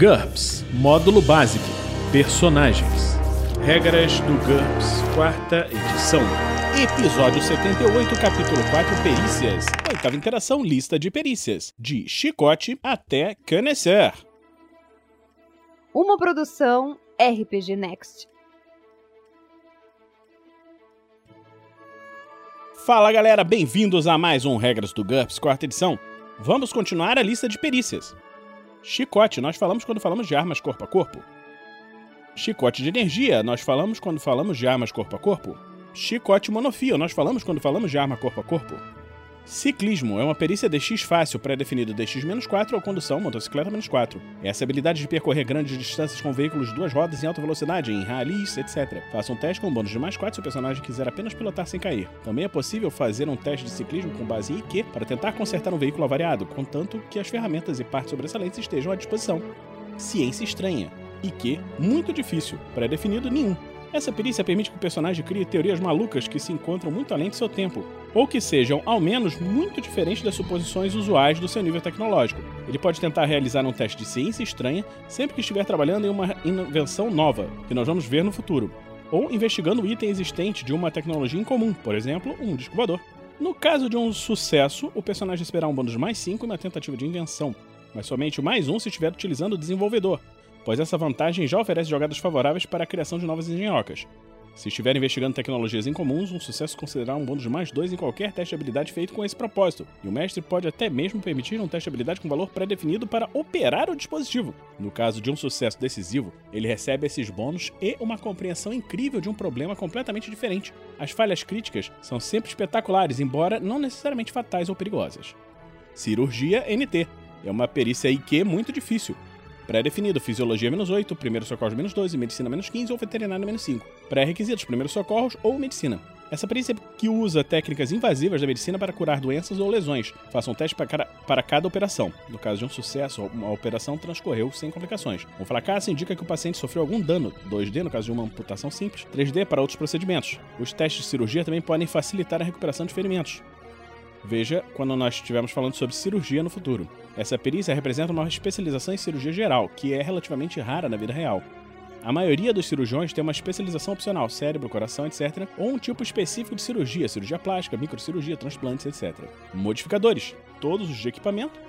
GURPS Módulo Básico Personagens Regras do GURPS, quarta edição. Episódio 78, capítulo 4, Perícias. Oitava interação, lista de perícias. De chicote até canecer. Uma produção RPG Next. Fala galera, bem-vindos a mais um Regras do GURPS, quarta edição. Vamos continuar a lista de perícias. Chicote, nós falamos quando falamos de armas corpo a corpo. Chicote de energia, nós falamos quando falamos de armas corpo a corpo. Chicote monofio, nós falamos quando falamos de arma corpo a corpo. Ciclismo é uma perícia DX fácil, pré-definido DX-4 ou condução motocicleta -4. Essa habilidade de percorrer grandes distâncias com veículos de duas rodas em alta velocidade, em rallies, etc. Faça um teste com um bônus de mais 4 se o personagem quiser apenas pilotar sem cair. Também é possível fazer um teste de ciclismo com base em IQ para tentar consertar um veículo avariado, contanto que as ferramentas e partes sobressalentes estejam à disposição. Ciência estranha. IQ muito difícil, pré-definido nenhum. Essa perícia permite que o personagem crie teorias malucas que se encontram muito além de seu tempo, ou que sejam, ao menos, muito diferentes das suposições usuais do seu nível tecnológico. Ele pode tentar realizar um teste de ciência estranha sempre que estiver trabalhando em uma invenção nova, que nós vamos ver no futuro, ou investigando o item existente de uma tecnologia incomum, por exemplo, um disco. No caso de um sucesso, o personagem esperará um bônus mais 5 na tentativa de invenção, mas somente mais 1 se estiver utilizando o desenvolvedor, pois essa vantagem já oferece jogadas favoráveis para a criação de novas engenhocas. Se estiver investigando tecnologias incomuns, um sucesso considerará um bônus de mais 2 em qualquer teste de habilidade feito com esse propósito, e o mestre pode até mesmo permitir um teste de habilidade com valor pré-definido para operar o dispositivo. No caso de um sucesso decisivo, ele recebe esses bônus e uma compreensão incrível de um problema completamente diferente. As falhas críticas são sempre espetaculares, embora não necessariamente fatais ou perigosas. Cirurgia NT é uma perícia IQ muito difícil, Pré-definido, fisiologia menos 8, primeiros socorros menos 12, medicina menos 15 ou veterinário menos 5. Pré-requisitos, primeiros socorros ou medicina. Essa perícia que usa técnicas invasivas da medicina para curar doenças ou lesões. Faça um teste para cada, para cada operação. No caso de um sucesso, a operação transcorreu sem complicações. Um fracasso indica que o paciente sofreu algum dano. 2D no caso de uma amputação simples. 3D para outros procedimentos. Os testes de cirurgia também podem facilitar a recuperação de ferimentos. Veja quando nós estivermos falando sobre cirurgia no futuro. Essa perícia representa uma especialização em cirurgia geral, que é relativamente rara na vida real. A maioria dos cirurgiões tem uma especialização opcional, cérebro, coração, etc., ou um tipo específico de cirurgia, cirurgia plástica, microcirurgia, transplantes, etc. Modificadores, todos os de equipamento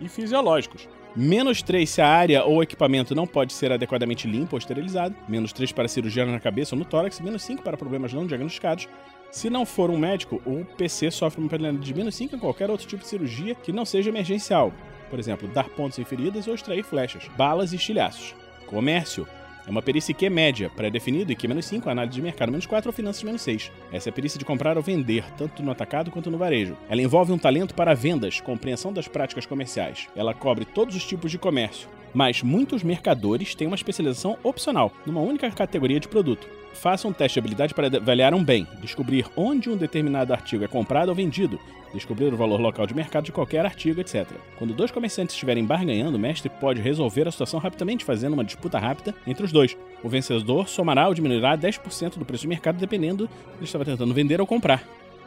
e fisiológicos. Menos 3 se a área ou equipamento não pode ser adequadamente limpo ou esterilizado. Menos 3 para cirurgia na cabeça ou no tórax. Menos 5 para problemas não diagnosticados. Se não for um médico, o PC sofre uma penalidade de menos 5 em qualquer outro tipo de cirurgia que não seja emergencial. Por exemplo, dar pontos em feridas ou extrair flechas, balas e estilhaços. Comércio. É uma perícia IQ média, pré-definido, IQ menos 5, análise de mercado menos 4 ou finanças menos 6. Essa é a perícia de comprar ou vender, tanto no atacado quanto no varejo. Ela envolve um talento para vendas, compreensão das práticas comerciais. Ela cobre todos os tipos de comércio, mas muitos mercadores têm uma especialização opcional, numa única categoria de produto. Faça um teste de habilidade para avaliar um bem, descobrir onde um determinado artigo é comprado ou vendido, descobrir o valor local de mercado de qualquer artigo, etc. Quando dois comerciantes estiverem barganhando, o mestre pode resolver a situação rapidamente fazendo uma disputa rápida entre os dois. O vencedor somará ou diminuirá 10% do preço de mercado dependendo ele estava tentando vender ou comprar.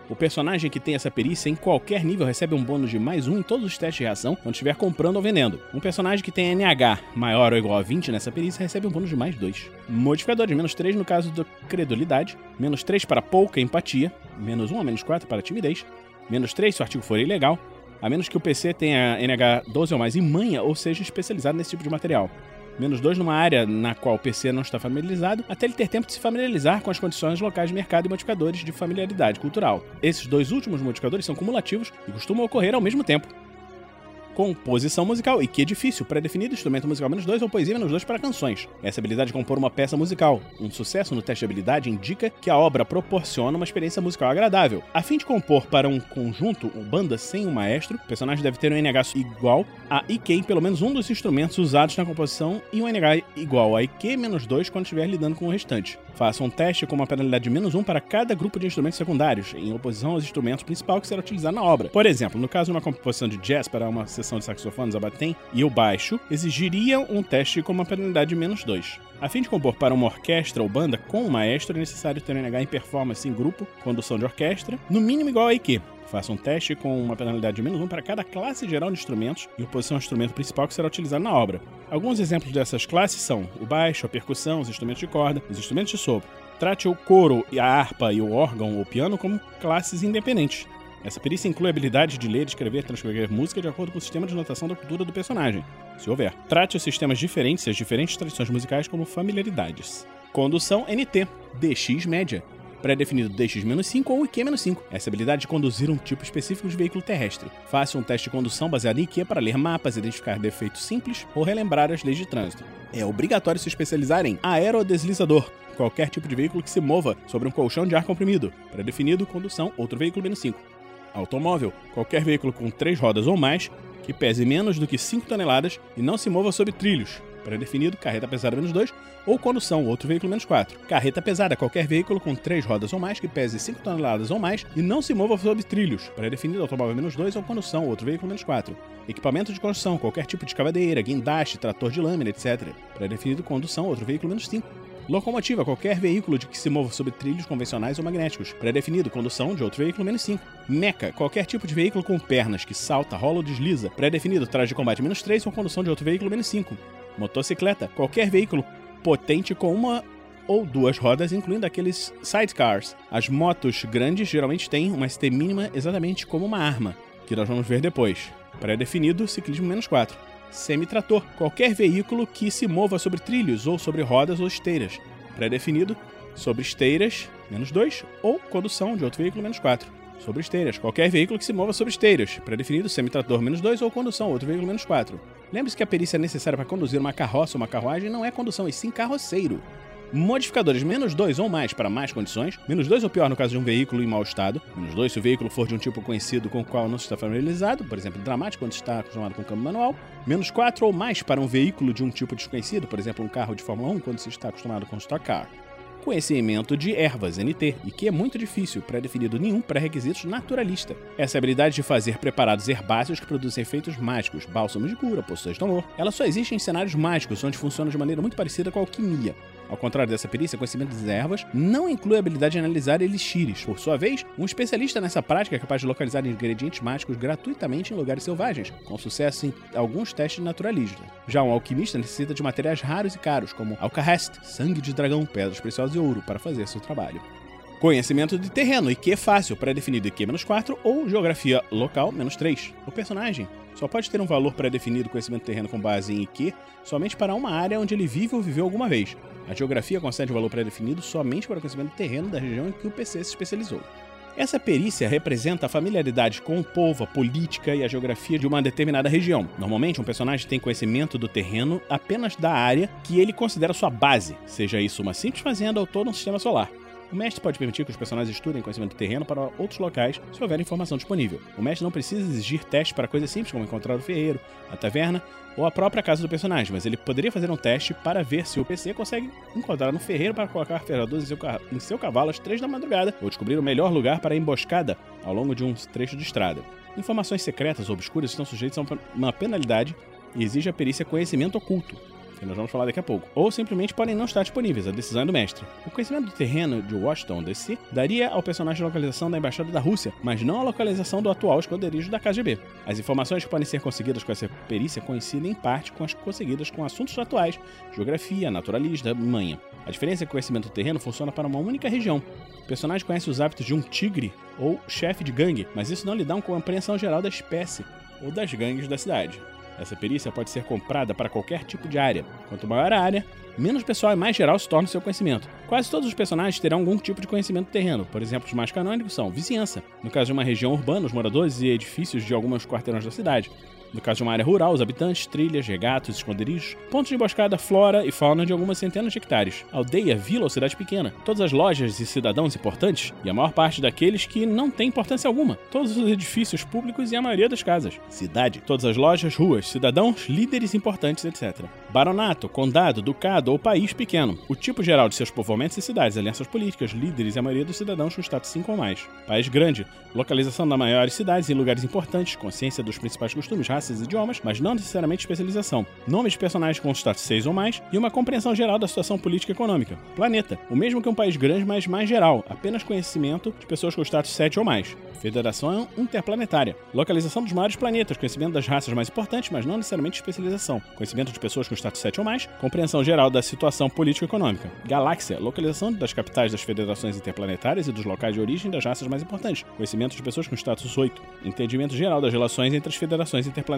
O personagem que tem essa perícia em qualquer nível recebe um bônus de mais um em todos os testes de reação quando estiver comprando ou vendendo. Um personagem que tem NH maior ou igual a 20 nessa perícia recebe um bônus de mais 2. Modificadores, menos 3 no caso da credulidade, menos 3 para pouca empatia, menos 1 a menos 4 para timidez, menos 3 se o artigo for ilegal, a menos que o PC tenha NH 12 ou mais em manha ou seja especializado nesse tipo de material menos 2 numa área na qual o PC não está familiarizado, até ele ter tempo de se familiarizar com as condições locais de mercado e modificadores de familiaridade cultural. Esses dois últimos modificadores são cumulativos e costumam ocorrer ao mesmo tempo. Composição musical, e que é difícil, pré-definido, instrumento musical menos 2 ou poesia menos 2 para canções. Essa habilidade de compor uma peça musical. Um sucesso no teste de habilidade indica que a obra proporciona uma experiência musical agradável. A fim de compor para um conjunto ou banda sem um maestro, o personagem deve ter um NH igual a IQ em pelo menos um dos instrumentos usados na composição e um NH igual a IQ menos 2 quando estiver lidando com o restante. Faça um teste com uma penalidade de menos 1 para cada grupo de instrumentos secundários, em oposição aos instrumentos principais que será utilizado na obra. Por exemplo, no caso de uma composição de jazz para uma sessão de saxofones, batem e o baixo, exigiriam um teste com uma penalidade de menos 2. A fim de compor para uma orquestra ou banda com um maestro, é necessário ter um NH em performance em grupo, condução de orquestra, no mínimo igual a IQ. Faça um teste com uma penalidade de menos um para cada classe geral de instrumentos em oposição ao instrumento principal que será utilizado na obra. Alguns exemplos dessas classes são o baixo, a percussão, os instrumentos de corda, os instrumentos de sopro. Trate o coro, a harpa e o órgão ou piano como classes independentes. Essa perícia inclui a habilidade de ler, escrever e transcrever música de acordo com o sistema de notação da cultura do personagem, se houver. Trate os sistemas diferentes e as diferentes tradições musicais como familiaridades. Condução NT, DX média, pré-definido DX-5 ou IQ-5. Essa habilidade de conduzir um tipo específico de veículo terrestre. Faça um teste de condução baseado em IQ para ler mapas, identificar defeitos simples ou relembrar as leis de trânsito. É obrigatório se especializar em aerodeslizador, qualquer tipo de veículo que se mova sobre um colchão de ar comprimido. Pré-definido, condução, outro veículo menos 5. Automóvel, qualquer veículo com três rodas ou mais, que pese menos do que 5 toneladas e não se mova sobre trilhos, pré-definido, carreta pesada menos 2, ou condução, outro veículo menos 4. Carreta pesada, qualquer veículo com 3 rodas ou mais que pese 5 toneladas ou mais e não se mova sobre trilhos, pré-definido, automóvel menos 2, ou condução, outro veículo menos 4. Equipamento de construção, qualquer tipo de escavadeira, guindaste, trator de lâmina, etc. Pré-definido, condução, outro veículo menos 5. Locomotiva, qualquer veículo de que se mova sobre trilhos convencionais ou magnéticos. Pré-definido, condução de outro veículo, menos 5. Meca, qualquer tipo de veículo com pernas que salta, rola ou desliza. Pré-definido, traje de combate, menos 3 ou condução de outro veículo, menos 5. Motocicleta, qualquer veículo potente com uma ou duas rodas, incluindo aqueles sidecars. As motos grandes geralmente têm uma ST mínima exatamente como uma arma, que nós vamos ver depois. Pré-definido, ciclismo menos 4. Semitrator, qualquer veículo que se mova sobre trilhos ou sobre rodas ou esteiras. Pré-definido, sobre esteiras, menos 2, ou condução de outro veículo, menos 4. Sobre esteiras, qualquer veículo que se mova sobre esteiras. Pré-definido, semitrator, menos 2, ou condução, outro veículo, menos 4. Lembre-se que a perícia necessária para conduzir uma carroça ou uma carruagem não é condução, e sim carroceiro. Modificadores menos 2 ou mais para mais condições, menos 2 ou pior no caso de um veículo em mau estado, menos 2 se o veículo for de um tipo conhecido com o qual não se está familiarizado, por exemplo, dramático quando está acostumado com câmbio manual, menos 4 ou mais para um veículo de um tipo desconhecido, por exemplo, um carro de Fórmula 1 quando se está acostumado com Stock Car. Conhecimento de ervas, NT, e que é muito difícil, pré-definido nenhum pré-requisitos naturalista. Essa habilidade de fazer preparados herbáceos que produzem efeitos mágicos, bálsamos de cura, poções de amor, ela só existe em cenários mágicos, onde funciona de maneira muito parecida com a alquimia. Ao contrário dessa perícia, conhecimento das ervas não inclui a habilidade de analisar elixires. Por sua vez, um especialista nessa prática é capaz de localizar ingredientes mágicos gratuitamente em lugares selvagens, com sucesso em alguns testes naturalistas. Já um alquimista necessita de materiais raros e caros, como alcahest, sangue de dragão, pedras preciosas e ouro, para fazer seu trabalho. Conhecimento de terreno, IQ fácil, pré-definido IQ-4 ou geografia local, menos 3. O personagem só pode ter um valor pré-definido conhecimento terreno com base em IQ somente para uma área onde ele vive ou viveu alguma vez. A geografia concede um valor pré-definido somente para o conhecimento terreno da região em que o PC se especializou. Essa perícia representa a familiaridade com o povo, a política e a geografia de uma determinada região. Normalmente, um personagem tem conhecimento do terreno apenas da área que ele considera sua base, seja isso uma simples fazenda ou todo um sistema solar. O mestre pode permitir que os personagens estudem conhecimento do terreno para outros locais se houver informação disponível. O mestre não precisa exigir testes para coisas simples como encontrar o ferreiro, a taverna ou a própria casa do personagem, mas ele poderia fazer um teste para ver se o PC consegue encontrar um ferreiro para colocar ferradores em em seu cavalo às três da madrugada ou descobrir o melhor lugar para a emboscada ao longo de um trecho de estrada. Informações secretas ou obscuras estão sujeitas a uma penalidade e exige a perícia conhecimento oculto, que nós vamos falar daqui a pouco, ou simplesmente podem não estar disponíveis, a decisão é do mestre. O conhecimento do terreno de Washington DC daria ao personagem a localização da embaixada da Rússia, mas não a localização do atual esconderijo da KGB. As informações que podem ser conseguidas com essa perícia coincidem em parte com as conseguidas com assuntos atuais, geografia, naturalista, manha. A diferença é que o conhecimento do terreno funciona para uma única região. O personagem conhece os hábitos de um tigre ou chefe de gangue, mas isso não lhe dá uma compreensão geral da espécie ou das gangues da cidade. Essa perícia pode ser comprada para qualquer tipo de área. Quanto maior a área, menos pessoal e mais geral se torna o seu conhecimento. Quase todos os personagens terão algum tipo de conhecimento terreno. Por exemplo, os mais canônicos são vizinhança. No caso de uma região urbana, os moradores e edifícios de alguns quarteirões da cidade. No caso de uma área rural, os habitantes, trilhas, regatos, esconderijos, pontos de emboscada, flora e fauna de algumas centenas de hectares, aldeia, vila ou cidade pequena, todas as lojas e cidadãos importantes, e a maior parte daqueles que não têm importância alguma, todos os edifícios públicos e a maioria das casas, cidade, todas as lojas, ruas, cidadãos, líderes importantes, etc. Baronato, condado, ducado ou país pequeno, o tipo geral de seus povoamentos e cidades, alianças políticas, líderes e a maioria dos cidadãos com status 5 ou mais. País grande, localização das maiores cidades em lugares importantes, consciência dos principais costumes, raças e idiomas, mas não necessariamente especialização. Nomes de personagens com status 6 ou mais e uma compreensão geral da situação política e econômica. Planeta, o mesmo que um país grande, mas mais geral, apenas conhecimento de pessoas com status 7 ou mais. Federação interplanetária. Localização dos maiores planetas, conhecimento das raças mais importantes, mas não necessariamente especialização. Conhecimento de pessoas com status 7 ou mais, compreensão geral da situação político-econômica. Galáxia, localização das capitais das federações interplanetárias e dos locais de origem das raças mais importantes. Conhecimento de pessoas com status 8. Entendimento geral das relações entre as federações interplanetárias.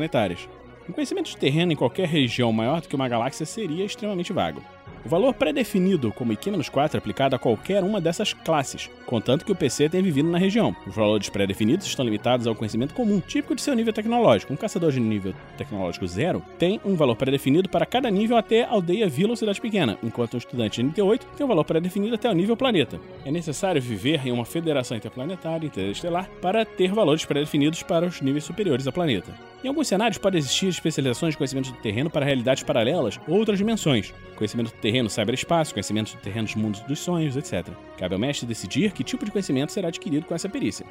Um conhecimento de terreno em qualquer região maior do que uma galáxia seria extremamente vago. O valor pré-definido como IQ-4 é aplicado a qualquer uma dessas classes, contanto que o PC tenha vivido na região. Os valores pré-definidos estão limitados ao conhecimento comum, típico de seu nível tecnológico. Um caçador de nível tecnológico zero tem um valor pré-definido para cada nível até aldeia, vila ou cidade pequena, enquanto um estudante de NT8 tem um valor pré-definido até o nível planeta. É necessário viver em uma federação interplanetária interestelar para ter valores pré-definidos para os níveis superiores a planeta. Em alguns cenários pode existir especializações de conhecimento do terreno para realidades paralelas ou outras dimensões, conhecimento terreno cyberespaço, conhecimento do terreno dos mundos dos sonhos, etc. Cabe ao mestre decidir que tipo de conhecimento será adquirido com essa perícia.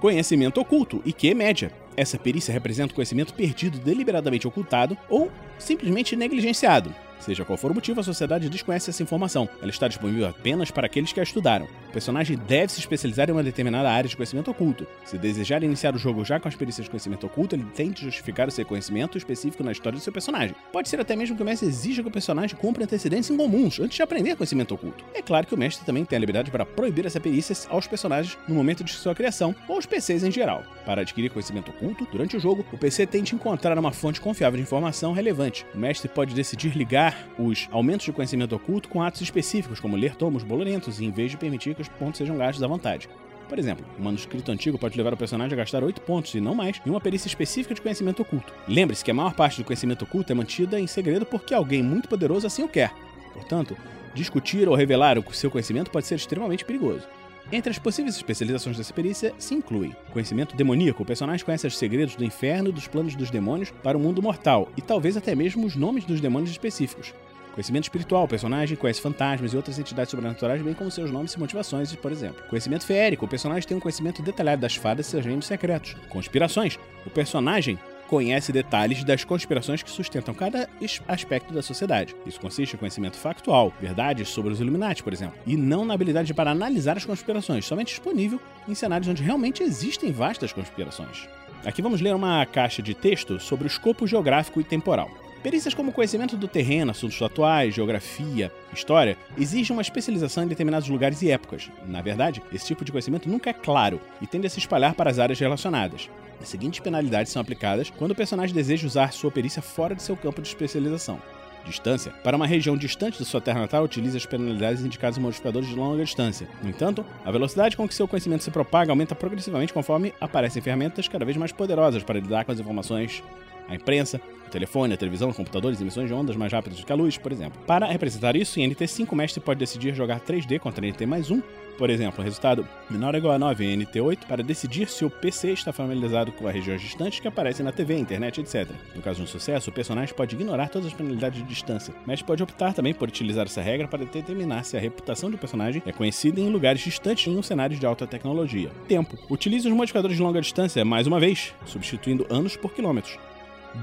Conhecimento oculto, e que média. Essa perícia representa conhecimento perdido deliberadamente ocultado ou simplesmente negligenciado. Seja qual for o motivo, a sociedade desconhece essa informação. Ela está disponível apenas para aqueles que a estudaram. O personagem deve se especializar em uma determinada área de conhecimento oculto. Se desejar iniciar o jogo já com as perícias de conhecimento oculto, ele tente justificar o seu conhecimento específico na história do seu personagem. Pode ser até mesmo que o mestre exija que o personagem cumpra antecedentes incomuns antes de aprender conhecimento oculto. É claro que o mestre também tem a liberdade para proibir essa perícia aos personagens no momento de sua criação, ou aos PCs em geral. Para adquirir conhecimento oculto, durante o jogo, o PC tente encontrar uma fonte confiável de informação relevante. O mestre pode decidir ligar os aumentos de conhecimento oculto com atos específicos, como ler tomos bolorentos, em vez de permitir que os pontos sejam gastos à vontade. Por exemplo, um manuscrito antigo pode levar o personagem a gastar 8 pontos, e não mais, em uma perícia específica de conhecimento oculto. Lembre-se que a maior parte do conhecimento oculto é mantida em segredo porque alguém muito poderoso assim o quer. Portanto, discutir ou revelar o seu conhecimento pode ser extremamente perigoso. Entre as possíveis especializações dessa perícia se inclui conhecimento demoníaco. O personagem conhece os segredos do inferno e dos planos dos demônios para o mundo mortal, e talvez até mesmo os nomes dos demônios específicos. Conhecimento espiritual, o personagem conhece fantasmas e outras entidades sobrenaturais, bem como seus nomes e motivações, por exemplo. Conhecimento feérico, o personagem tem um conhecimento detalhado das fadas e seus reinos secretos. Conspirações, o personagem conhece detalhes das conspirações que sustentam cada aspecto da sociedade. Isso consiste em conhecimento factual, verdades sobre os Illuminati, por exemplo, e não na habilidade para analisar as conspirações, somente disponível em cenários onde realmente existem vastas conspirações. Aqui vamos ler uma caixa de texto sobre o escopo geográfico e temporal. Perícias como conhecimento do terreno, assuntos atuais, geografia, história, exigem uma especialização em determinados lugares e épocas. Na verdade, esse tipo de conhecimento nunca é claro e tende a se espalhar para as áreas relacionadas. As seguintes penalidades são aplicadas quando o personagem deseja usar sua perícia fora de seu campo de especialização. Distância. Para uma região distante de sua terra natal, utilize as penalidades indicadas em modificadores de longa distância. No entanto, a velocidade com que seu conhecimento se propaga aumenta progressivamente conforme aparecem ferramentas cada vez mais poderosas para lidar com as informações a imprensa, o telefone, a televisão, computadores, emissões de ondas mais rápidas que a luz, por exemplo. Para representar isso, em NT5, o mestre pode decidir jogar 3D contra NT mais 1, por exemplo, resultado menor ou igual a 9 em NT8, para decidir se o PC está familiarizado com as regiões distantes que aparecem na TV, internet, etc. No caso de um sucesso, o personagem pode ignorar todas as penalidades de distância, mas pode optar também por utilizar essa regra para determinar se a reputação do personagem é conhecida em lugares distantes em um cenário de alta tecnologia. Tempo. Utilize os modificadores de longa distância mais uma vez, substituindo anos por quilômetros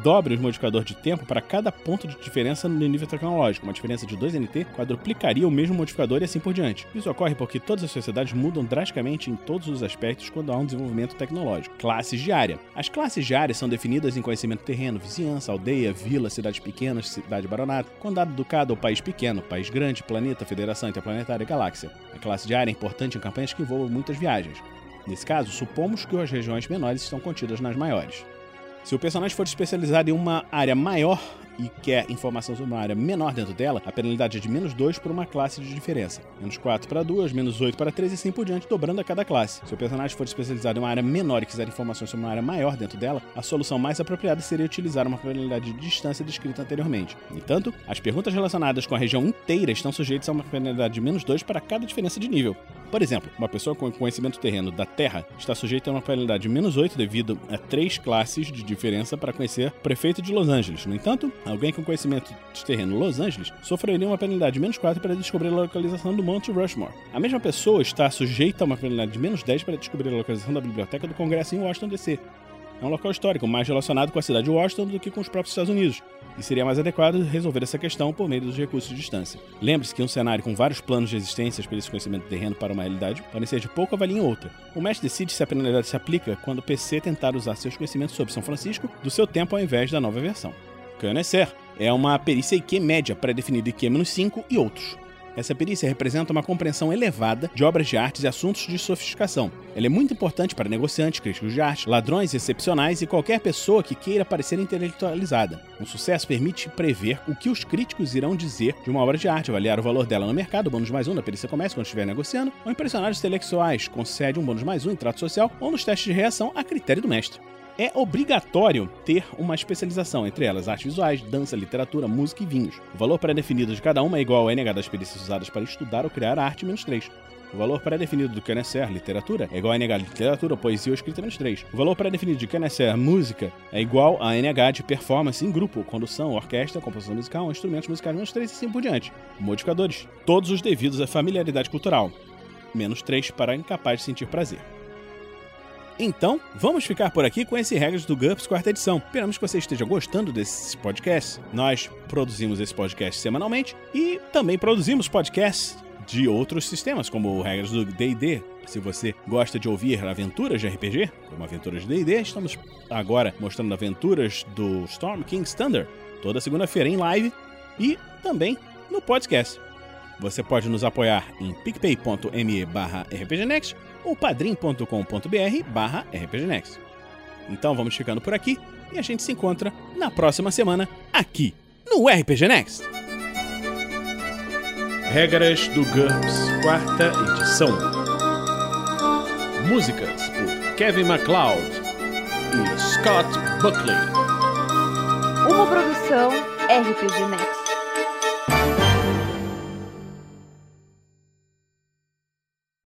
dobre o modificador de tempo para cada ponto de diferença no nível tecnológico. Uma diferença de 2 NT quadruplicaria o mesmo modificador e assim por diante. Isso ocorre porque todas as sociedades mudam drasticamente em todos os aspectos quando há um desenvolvimento tecnológico. Classes de área. As classes de área são definidas em conhecimento terreno, vizinhança, aldeia, vila, cidades pequenas, cidade baronato, condado, ducado ou país pequeno, país grande, planeta, federação interplanetária, galáxia. A classe de área é importante em campanhas que envolvam muitas viagens. Nesse caso, supomos que as regiões menores estão contidas nas maiores. Se o personagem for especializado em uma área maior e quer informação sobre uma área menor dentro dela, a penalidade é de menos 2 por uma classe de diferença. Menos 4 para 2, menos 8 para 3 e assim por diante, dobrando a cada classe. Se o personagem for especializado em uma área menor e quiser informações sobre uma área maior dentro dela, a solução mais apropriada seria utilizar uma penalidade de distância descrita anteriormente. No entanto, as perguntas relacionadas com a região inteira estão sujeitas a uma penalidade de menos 2 para cada diferença de nível. Por exemplo, uma pessoa com conhecimento terreno da Terra está sujeita a uma penalidade de menos 8 devido a três classes de diferença para conhecer prefeito de Los Angeles. No entanto, alguém com conhecimento de terreno Los Angeles sofreria uma penalidade de menos 4 para descobrir a localização do Monte Rushmore. A mesma pessoa está sujeita a uma penalidade de menos 10 para descobrir a localização da biblioteca do Congresso em Washington DC. É um local histórico mais relacionado com a cidade de Washington do que com os próprios Estados Unidos, e seria mais adequado resolver essa questão por meio dos recursos de distância. Lembre-se que um cenário com vários planos de existências para esse conhecimento terreno para uma realidade pode ser de pouco avalia em outra. O mestre decide se a penalidade se aplica quando o PC tentar usar seus conhecimentos sobre São Francisco do seu tempo ao invés da nova versão. Conhecer é uma perícia IQ média pré-definida IQ-5 e outros. Essa perícia representa uma compreensão elevada de obras de artes e assuntos de sofisticação. Ela é muito importante para negociantes, críticos de arte, ladrões excepcionais e qualquer pessoa que queira parecer intelectualizada. Um sucesso permite prever o que os críticos irão dizer de uma obra de arte, avaliar o valor dela no mercado, bônus mais um na perícia comércio quando estiver negociando, ou impressionar os intelectuais, concede um bônus mais um em trato social ou nos testes de reação a critério do mestre é obrigatório ter uma especialização, entre elas artes visuais, dança, literatura, música e vinhos. O valor pré-definido de cada uma é igual ao NH das perícias usadas para estudar ou criar arte menos 3. O valor pré-definido do Canesser, literatura, é igual a NH literatura, poesia ou escrita menos 3. O valor pré-definido de Canesser, música, é igual a NH de performance em grupo, condução, orquestra, composição musical, instrumentos musicais menos 3 e assim por diante. Modificadores, todos os devidos à familiaridade cultural. Menos 3 para incapaz de sentir prazer. Então, vamos ficar por aqui com esse Regras do GURPS quarta edição. Esperamos que você esteja gostando desses podcasts. Nós produzimos esse podcast semanalmente e também produzimos podcasts de outros sistemas, como Regras do D&D. Se você gosta de ouvir aventuras de RPG, como aventuras de D&D, estamos agora mostrando aventuras do Storm King's Thunder, toda segunda-feira em live e também no podcast. Você pode nos apoiar em picpay.me barra rpgnext ou padrim.com.br barra rpgnext. Então vamos ficando por aqui e a gente se encontra na próxima semana aqui no RPG Next. Regras do GURPS, quarta edição. Músicas por Kevin MacLeod e Scott Buckley. Uma produção RPG Next.